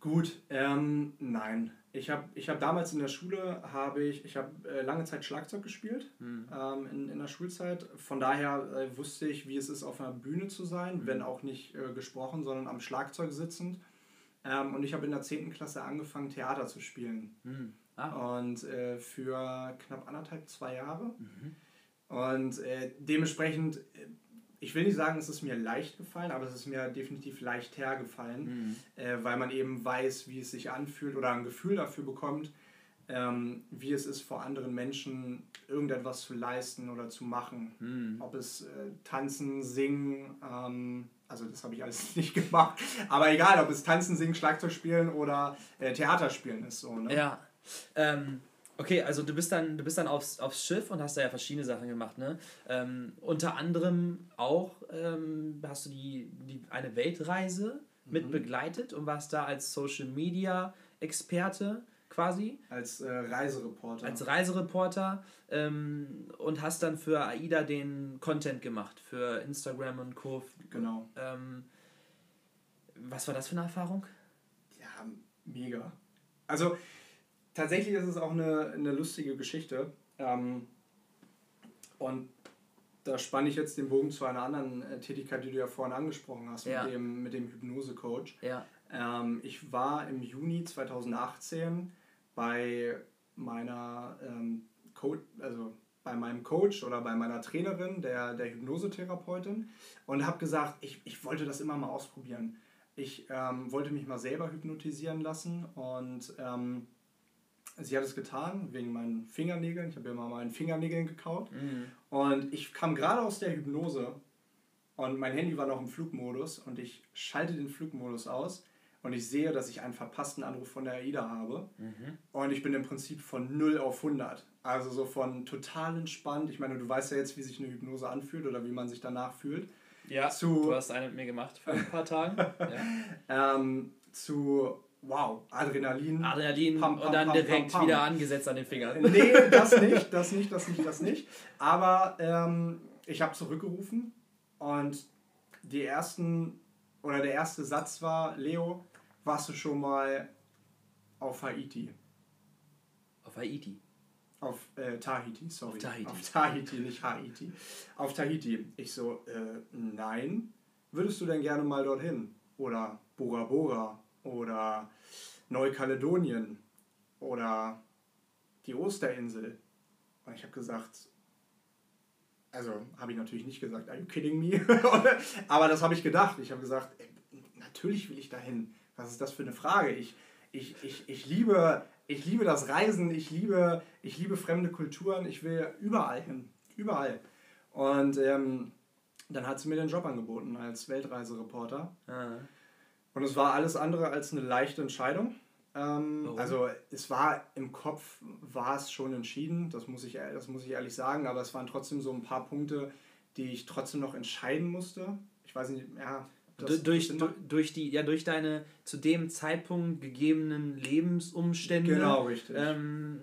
Gut, ähm, nein. Ich habe ich hab damals in der Schule, habe ich, ich habe äh, lange Zeit Schlagzeug gespielt hm. ähm, in, in der Schulzeit. Von daher äh, wusste ich, wie es ist, auf einer Bühne zu sein, hm. wenn auch nicht äh, gesprochen, sondern am Schlagzeug sitzend. Ähm, und ich habe in der 10. Klasse angefangen, Theater zu spielen. Mhm. Ah. Und äh, für knapp anderthalb, zwei Jahre. Mhm. Und äh, dementsprechend, äh, ich will nicht sagen, es ist mir leicht gefallen, aber es ist mir definitiv leicht hergefallen, mhm. äh, weil man eben weiß, wie es sich anfühlt oder ein Gefühl dafür bekommt, ähm, wie es ist, vor anderen Menschen irgendetwas zu leisten oder zu machen. Mhm. Ob es äh, tanzen, singen, ähm, also das habe ich alles nicht gemacht. Aber egal, ob es Tanzen, Singen, Schlagzeug spielen oder äh, Theater spielen ist so. Ne? Ja. Ähm, okay, also du bist dann, du bist dann aufs, aufs Schiff und hast da ja verschiedene Sachen gemacht, ne? Ähm, unter anderem auch ähm, hast du die, die eine Weltreise mhm. mit begleitet und warst da als Social Media Experte quasi. Als äh, Reisereporter. Als Reisereporter ähm, und hast dann für AIDA den Content gemacht, für Instagram und Co. Genau. Ähm, was war das für eine Erfahrung? Ja, mega. Also tatsächlich ist es auch eine, eine lustige Geschichte. Ähm, und da spanne ich jetzt den Bogen zu einer anderen äh, Tätigkeit, die du ja vorhin angesprochen hast, ja. mit dem, mit dem Hypnose-Coach. Ja. Ähm, ich war im Juni 2018 bei meiner ähm, Coach, also bei meinem Coach oder bei meiner Trainerin, der, der Hypnosetherapeutin, und habe gesagt, ich, ich wollte das immer mal ausprobieren. Ich ähm, wollte mich mal selber hypnotisieren lassen und ähm, sie hat es getan wegen meinen Fingernägeln. Ich habe ja mal meinen Fingernägeln gekaut. Mhm. Und ich kam gerade aus der Hypnose und mein Handy war noch im Flugmodus und ich schalte den Flugmodus aus und ich sehe, dass ich einen verpassten Anruf von der AIDA habe mhm. und ich bin im Prinzip von 0 auf 100. Also so von total entspannt. Ich meine, du weißt ja jetzt, wie sich eine Hypnose anfühlt oder wie man sich danach fühlt. Ja, zu, du hast eine mit mir gemacht vor ein paar Tagen. ja. ähm, zu wow, Adrenalin. Adrenalin pam, pam, und dann pam, direkt wieder angesetzt an den Fingern. Nee, das nicht, das nicht, das nicht, das nicht. Aber ähm, ich habe zurückgerufen und die ersten, oder der erste Satz war, Leo, warst du schon mal auf Haiti? Auf Haiti? Auf äh, Tahiti, sorry. Auf Tahiti. Auf Tahiti, nicht Haiti. Auf Tahiti. Ich so, äh, nein. Würdest du denn gerne mal dorthin? Oder Bora Bora oder Neukaledonien oder die Osterinsel. Und ich habe gesagt, also habe ich natürlich nicht gesagt, are you kidding me? Aber das habe ich gedacht. Ich habe gesagt, ey, natürlich will ich dahin. Was ist das für eine Frage? Ich, ich, ich, ich, liebe, ich liebe das Reisen, ich liebe, ich liebe fremde Kulturen, ich will überall hin. Überall. Und ähm, dann hat sie mir den Job angeboten als Weltreisereporter. Ah. Und es war alles andere als eine leichte Entscheidung. Ähm, also es war im Kopf, war es schon entschieden, das muss, ich, das muss ich ehrlich sagen, aber es waren trotzdem so ein paar Punkte, die ich trotzdem noch entscheiden musste. Ich weiß nicht, ja. Das, durch, das durch, die, ja, durch deine zu dem Zeitpunkt gegebenen Lebensumstände, genau. Ähm,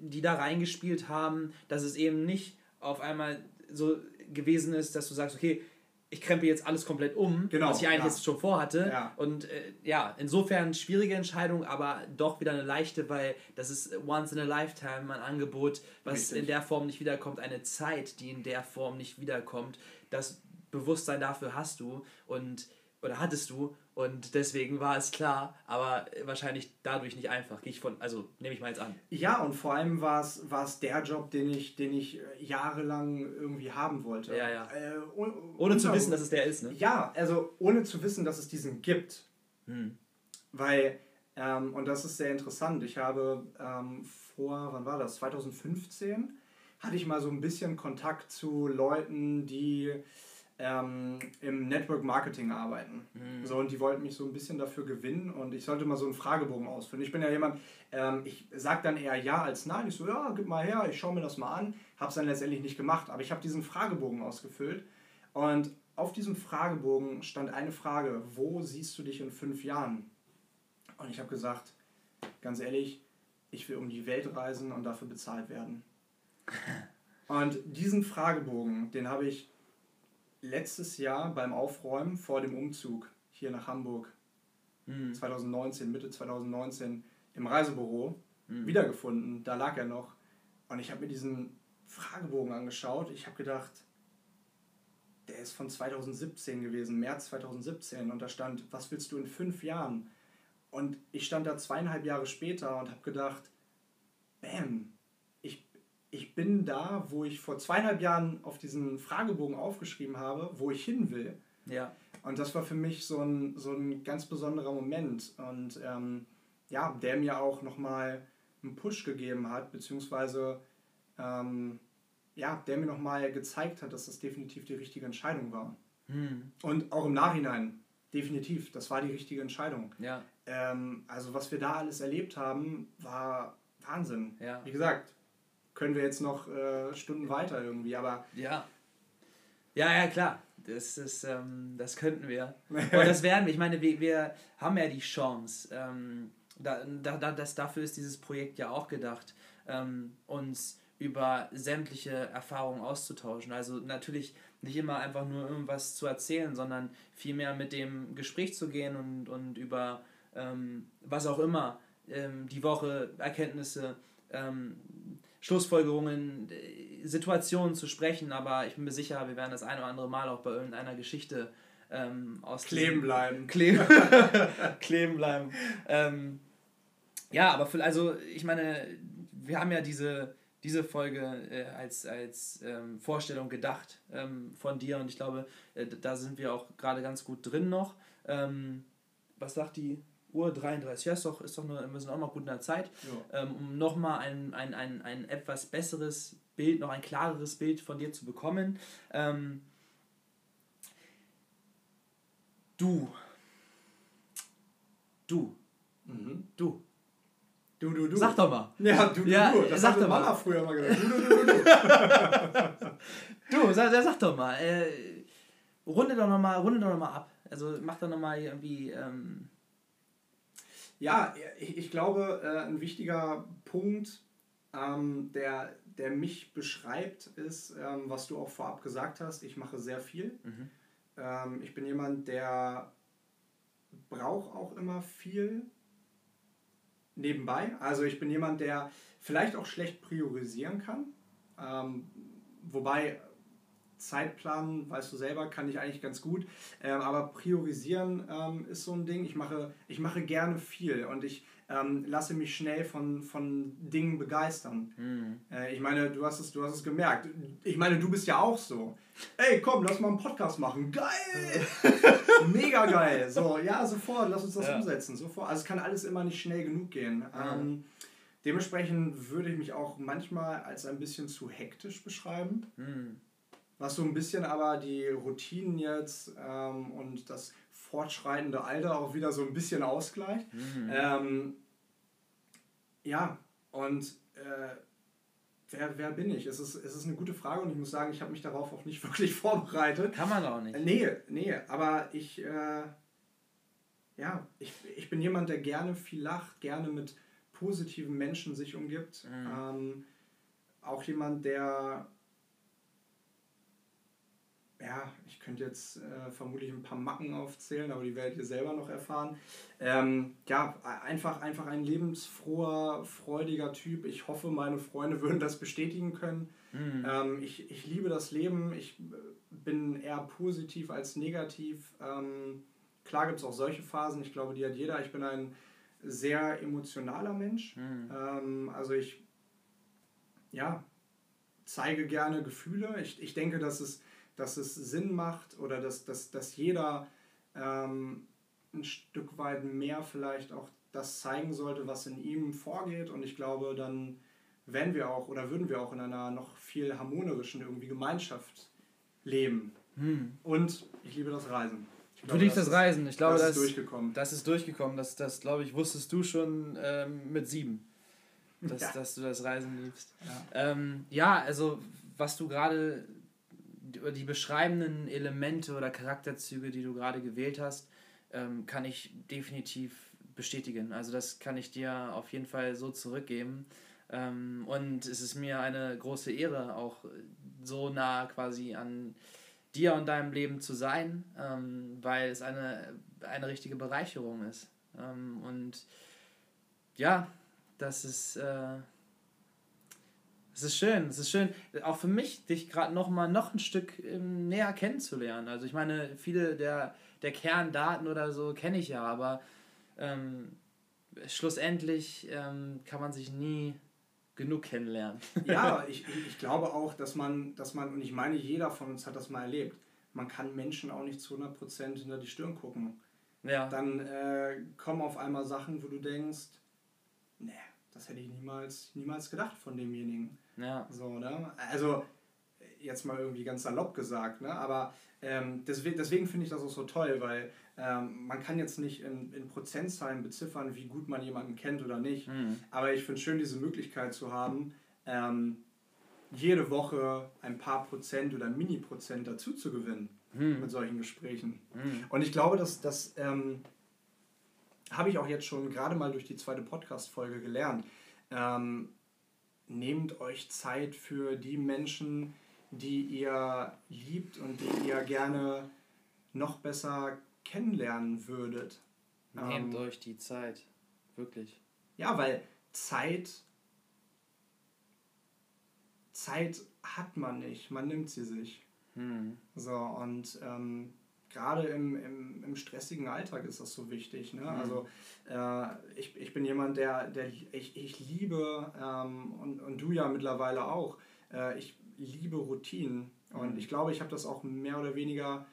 die da reingespielt haben, dass es eben nicht auf einmal so gewesen ist, dass du sagst, okay, ich krempe jetzt alles komplett um, genau, was ich eigentlich ja. jetzt schon vorhatte. Ja. Und äh, ja, insofern schwierige Entscheidung, aber doch wieder eine leichte, weil das ist once in a lifetime ein Angebot, was Richtig. in der Form nicht wiederkommt, eine Zeit, die in der Form nicht wiederkommt. Das Bewusstsein dafür hast du und oder hattest du und deswegen war es klar, aber wahrscheinlich dadurch nicht einfach. Gehe ich von, also nehme ich mal jetzt an. Ja, und vor allem war es, war es der Job, den ich, den ich jahrelang irgendwie haben wollte. Ja, ja. Äh, ohne, ohne zu wissen, dass es der ist, ne? Ja, also ohne zu wissen, dass es diesen gibt. Hm. Weil, ähm, und das ist sehr interessant, ich habe ähm, vor, wann war das? 2015 hatte ich mal so ein bisschen Kontakt zu Leuten, die ähm, im Network Marketing arbeiten. Mhm. So, und die wollten mich so ein bisschen dafür gewinnen und ich sollte mal so einen Fragebogen ausfüllen. Ich bin ja jemand, ähm, ich sage dann eher ja als nein. Ich so, ja, gib mal her, ich schaue mir das mal an. Habe es dann letztendlich nicht gemacht, aber ich habe diesen Fragebogen ausgefüllt und auf diesem Fragebogen stand eine Frage, wo siehst du dich in fünf Jahren? Und ich habe gesagt, ganz ehrlich, ich will um die Welt reisen und dafür bezahlt werden. Und diesen Fragebogen, den habe ich letztes Jahr beim Aufräumen vor dem Umzug hier nach Hamburg, mhm. 2019, Mitte 2019, im Reisebüro mhm. wiedergefunden. Da lag er noch. Und ich habe mir diesen Fragebogen angeschaut. Ich habe gedacht, der ist von 2017 gewesen, März 2017. Und da stand, was willst du in fünf Jahren? Und ich stand da zweieinhalb Jahre später und habe gedacht, bam, ich bin da, wo ich vor zweieinhalb Jahren auf diesen Fragebogen aufgeschrieben habe, wo ich hin will. Ja. Und das war für mich so ein, so ein ganz besonderer Moment. Und ähm, ja, der mir auch nochmal einen Push gegeben hat, beziehungsweise ähm, ja, der mir nochmal gezeigt hat, dass das definitiv die richtige Entscheidung war. Hm. Und auch im Nachhinein, definitiv, das war die richtige Entscheidung. Ja. Ähm, also was wir da alles erlebt haben, war Wahnsinn. Ja. Wie gesagt, können wir jetzt noch äh, Stunden weiter irgendwie, aber. Ja. Ja, ja, klar. Das, ist, ähm, das könnten wir. Und das werden wir. Ich meine, wir, wir haben ja die Chance. Ähm, da, da, das, dafür ist dieses Projekt ja auch gedacht, ähm, uns über sämtliche Erfahrungen auszutauschen. Also natürlich nicht immer einfach nur irgendwas zu erzählen, sondern vielmehr mit dem Gespräch zu gehen und, und über ähm, was auch immer, ähm, die Woche, Erkenntnisse, ähm, Schlussfolgerungen, äh, Situationen zu sprechen, aber ich bin mir sicher, wir werden das ein oder andere Mal auch bei irgendeiner Geschichte ähm, aus kleben bleiben. Kleben, kleben bleiben. Ähm, ja, aber für, also ich meine, wir haben ja diese, diese Folge äh, als, als ähm, Vorstellung gedacht ähm, von dir und ich glaube, äh, da sind wir auch gerade ganz gut drin noch. Ähm, was sagt die Uhr 33. Ja, ist doch, ist doch eine, wir sind auch noch gut in der Zeit, ja. ähm, um nochmal ein, ein, ein, ein etwas besseres Bild, noch ein klareres Bild von dir zu bekommen. Ähm, du. Du. Mhm. Du. Du, du, du. Sag doch mal. Ja, du, du, ja, du. Das sag doch Mama mal. früher mal gesagt. Du, du, du, du. du, sag, sag doch mal. Äh, runde doch nochmal noch, ab. Also mach doch nochmal irgendwie. Ähm, Ja, ich, ich glaube, äh, ein wichtiger Punkt, ähm, der, der mich beschreibt, ist, ähm, was du auch vorab gesagt hast, ich mache sehr viel. Mhm. Ähm, ich bin jemand, der braucht auch immer viel nebenbei. Also ich bin jemand, der vielleicht auch schlecht priorisieren kann. Wobei Zeitplan, weißt du selber, kann ich eigentlich ganz gut. Ähm, aber priorisieren ähm, ist so ein Ding. Ich mache, ich mache gerne viel und ich ähm, lasse mich schnell von, von Dingen begeistern. Mhm. Äh, ich meine, du hast, es, du hast es gemerkt. Ich meine, du bist ja auch so. Ey, komm, lass mal einen Podcast machen. Geil! Mega geil. So, ja, sofort, lass uns das ja. umsetzen. Sofort. Also es kann alles immer nicht schnell genug gehen. Mhm. dementsprechend würde ich mich auch manchmal als ein bisschen zu hektisch beschreiben. Mhm. Was so ein bisschen aber die Routinen jetzt ähm, und das fortschreitende Alter auch wieder so ein bisschen ausgleicht. Mhm. Ähm, ja, und äh, wer, wer bin ich? Es ist, es ist eine gute Frage und ich muss sagen, ich habe mich darauf auch nicht wirklich vorbereitet. Kann man auch nicht. Äh, nee, nee, aber ich, äh, ja, ich, ich bin jemand, der gerne viel lacht, gerne mit positiven Menschen sich umgibt. Mhm. Ähm, auch jemand, der ja, ich könnte jetzt äh, vermutlich ein paar Macken aufzählen, aber die werdet ihr selber noch erfahren. Ähm, ja, einfach, einfach ein lebensfroher, freudiger Typ. Ich hoffe, meine Freunde würden das bestätigen können. Mhm. Ähm, ich, ich liebe das Leben. Ich äh, bin eher positiv als negativ. Ähm, klar gibt es auch solche Phasen. Ich glaube, die hat jeder. Ich bin ein sehr emotionaler Mensch. Mhm. Ähm, also ich, ja, zeige gerne Gefühle. Ich, ich denke, dass es dass es Sinn macht oder dass, dass, dass jeder ähm, ein Stück weit mehr vielleicht auch das zeigen sollte, was in ihm vorgeht. Und ich glaube, dann wären wir auch oder würden wir auch in einer noch viel harmonischen irgendwie Gemeinschaft leben. Hm. Und ich liebe das Reisen. Glaube, du liebst das, das Reisen. Ich glaube, das, das, ist durchgekommen. Das ist durchgekommen. Das, das glaube ich, wusstest du schon ähm, mit sieben, dass, ja. dass du das Reisen liebst. Ja, ähm, ja also was du gerade die beschreibenden Elemente oder Charakterzüge, die du gerade gewählt hast, ähm, kann ich definitiv bestätigen. Also das kann ich dir auf jeden Fall so zurückgeben. Ähm, und es ist mir eine große Ehre, auch so nah quasi an dir und deinem Leben zu sein, ähm, weil es eine, eine richtige Bereicherung ist. Ähm, und ja, das ist... Äh, es ist schön, es ist schön, auch für mich, dich gerade noch mal noch ein Stück ähm, näher kennenzulernen. Also ich meine, viele der, der Kerndaten oder so kenne ich ja, aber ähm, schlussendlich ähm, kann man sich nie genug kennenlernen. ja, ich, ich glaube auch, dass man, dass man, und ich meine, jeder von uns hat das mal erlebt, man kann Menschen auch nicht zu 100% hinter die Stirn gucken. Ja. Dann äh, kommen auf einmal Sachen, wo du denkst, nee, das hätte ich niemals, niemals gedacht von demjenigen. Ja. So, ne? Also, jetzt mal irgendwie ganz salopp gesagt, ne? aber ähm, deswegen, deswegen finde ich das auch so toll, weil ähm, man kann jetzt nicht in, in Prozentzahlen beziffern, wie gut man jemanden kennt oder nicht. Mhm. Aber ich finde es schön, diese Möglichkeit zu haben, ähm, jede Woche ein paar Prozent oder Mini-Prozent dazu zu gewinnen mhm. mit solchen Gesprächen. Mhm. Und ich glaube, dass das ähm, habe ich auch jetzt schon gerade mal durch die zweite Podcast-Folge gelernt. Ähm, nehmt euch Zeit für die Menschen, die ihr liebt und die ihr gerne noch besser kennenlernen würdet. Nehmt ähm, euch die Zeit, wirklich. Ja, weil Zeit, Zeit hat man nicht, man nimmt sie sich. Hm. So, und ähm, gerade im, im, im stressigen Alltag ist das so wichtig. Ne? Mhm. Also äh, ich, ich bin jemand, der, der ich, ich liebe, ähm, und, und du ja mittlerweile auch, äh, ich liebe Routinen. Und mhm. ich glaube, ich habe das auch mehr oder weniger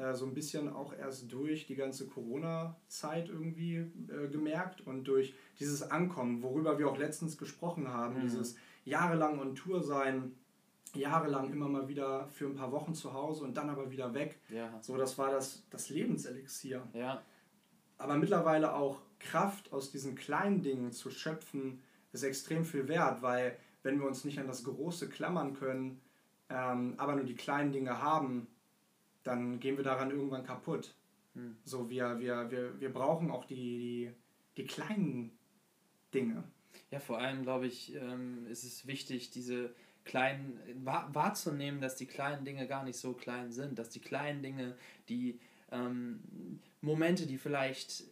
äh, so ein bisschen auch erst durch die ganze Corona-Zeit irgendwie äh, gemerkt und durch dieses Ankommen, worüber wir auch letztens gesprochen haben, mhm. dieses jahrelang on Tour sein, jahrelang immer mal wieder für ein paar Wochen zu Hause und dann aber wieder weg. Ja. So, das war das, das Lebenselixier. Ja. Aber mittlerweile auch Kraft aus diesen kleinen Dingen zu schöpfen, ist extrem viel wert, weil wenn wir uns nicht an das Große klammern können, ähm, aber nur die kleinen Dinge haben, dann gehen wir daran irgendwann kaputt. Hm. So, wir, wir, wir, wir brauchen auch die, die, die kleinen Dinge. Ja, vor allem, glaube ich, ähm, ist es wichtig, diese kleinen, wahr, wahrzunehmen, dass die kleinen Dinge gar nicht so klein sind, dass die kleinen Dinge, die ähm, Momente, die vielleicht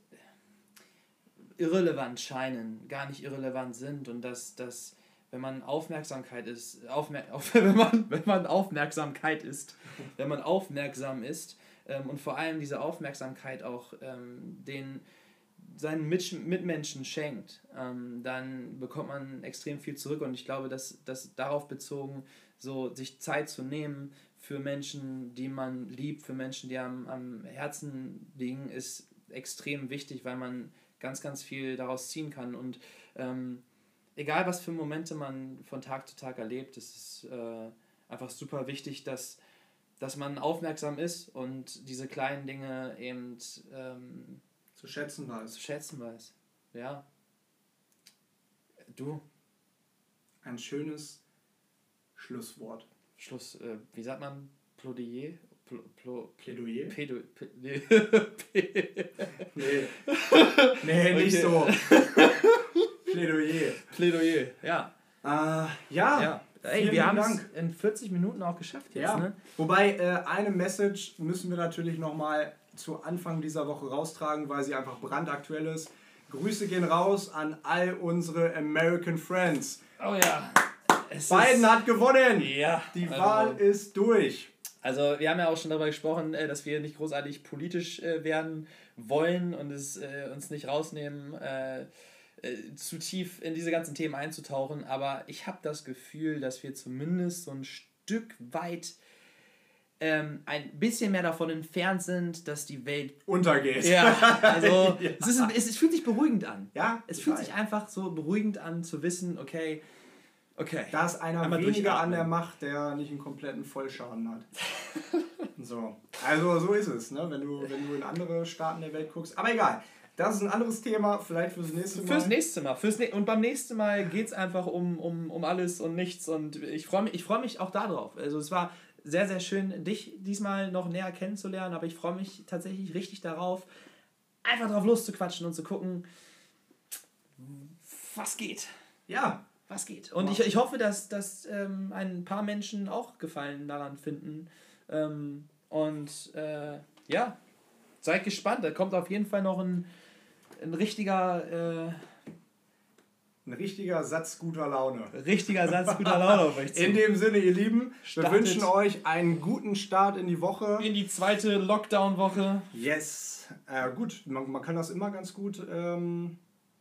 irrelevant scheinen, gar nicht irrelevant sind und dass, dass wenn man Aufmerksamkeit ist, aufmer auf, wenn, man, wenn man Aufmerksamkeit ist, wenn man aufmerksam ist ähm, und vor allem diese Aufmerksamkeit auch ähm, den seinen Mitmenschen schenkt, ähm, dann bekommt man extrem viel zurück. Und ich glaube, dass, dass darauf bezogen, so sich Zeit zu nehmen für Menschen, die man liebt, für Menschen, die am, am Herzen liegen, ist extrem wichtig, weil man ganz, ganz viel daraus ziehen kann. Und ähm, egal was für Momente man von Tag zu Tag erlebt, ist es äh, einfach super wichtig, dass, dass man aufmerksam ist und diese kleinen Dinge eben ähm, zu schätzen weiß. Zu schätzen weiß. Ja. Du. Ein schönes Schlusswort. Schluss, äh, wie sagt man? Plodier? Pl Pl Plädoyer? Pedo, P nee. nee. nee, nicht so. Plädoyer. Plädoyer, ja. Äh, ja. ja. Ey, wir haben es in 40 Minuten auch geschafft jetzt. Ja. Ne? Wobei, äh, eine Message müssen wir natürlich nochmal zu Anfang dieser Woche raustragen, weil sie einfach brandaktuell ist. Grüße gehen raus an all unsere American Friends. Oh ja. Es Biden hat gewonnen. Ja. Die also, Wahl ist durch. Also wir haben ja auch schon darüber gesprochen, äh, dass wir nicht großartig politisch äh, werden wollen und es äh, uns nicht rausnehmen, zu tief in diese ganzen Themen einzutauchen. Aber ich habe das Gefühl, dass wir zumindest so ein Stück weit ähm, ein bisschen mehr davon entfernt sind, dass die Welt untergeht. Ja, also ja. Es, ist, es, es, fühlt sich beruhigend an. Ja, es fühlt sich einfach so beruhigend an zu wissen, okay, okay. Da ist einer weniger an der Macht, der nicht einen kompletten Vollschaden hat. so, also so ist es, ne? wenn, du, wenn du in andere Staaten der Welt guckst. Aber egal. Das ist ein anderes Thema, vielleicht fürs nächste Mal. Fürs nächste Mal. Fürs ne und beim nächsten Mal geht es einfach um, um, um alles und nichts. Und ich freue mich, freu mich auch darauf. Also es war sehr, sehr schön, dich diesmal noch näher kennenzulernen, aber ich freue mich tatsächlich richtig darauf, einfach drauf loszuquatschen und zu gucken, was geht. Ja. Was geht. Und wow. ich, ich hoffe, dass, dass ähm, ein paar Menschen auch Gefallen daran finden. Ähm, und äh, ja, seid gespannt. Da kommt auf jeden Fall noch ein, ein richtiger. Äh, ein richtiger Satz guter Laune. Richtiger Satz guter Laune auf euch zu. In dem Sinne, ihr Lieben, Startet wir wünschen euch einen guten Start in die Woche. In die zweite Lockdown-Woche. Yes. Äh, gut, man, man kann das immer ganz gut. Ähm,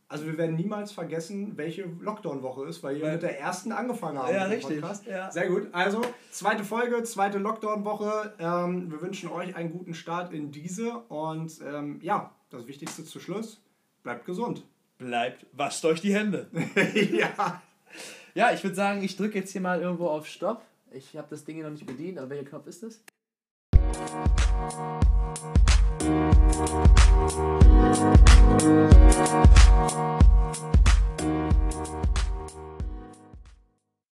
also wir werden niemals vergessen, welche Lockdown-Woche ist, weil wir mit der ersten angefangen haben. Ja, richtig. Ja. Sehr gut. Also, zweite Folge, zweite Lockdown-Woche. Ähm, wir wünschen euch einen guten Start in diese. Und ähm, ja, das Wichtigste zu Schluss, bleibt gesund bleibt, wascht euch die Hände. ja. Ja, ich würde sagen, ich drücke jetzt hier mal irgendwo auf Stopp. Ich habe das Ding hier noch nicht bedient, aber welcher Knopf ist das? Musik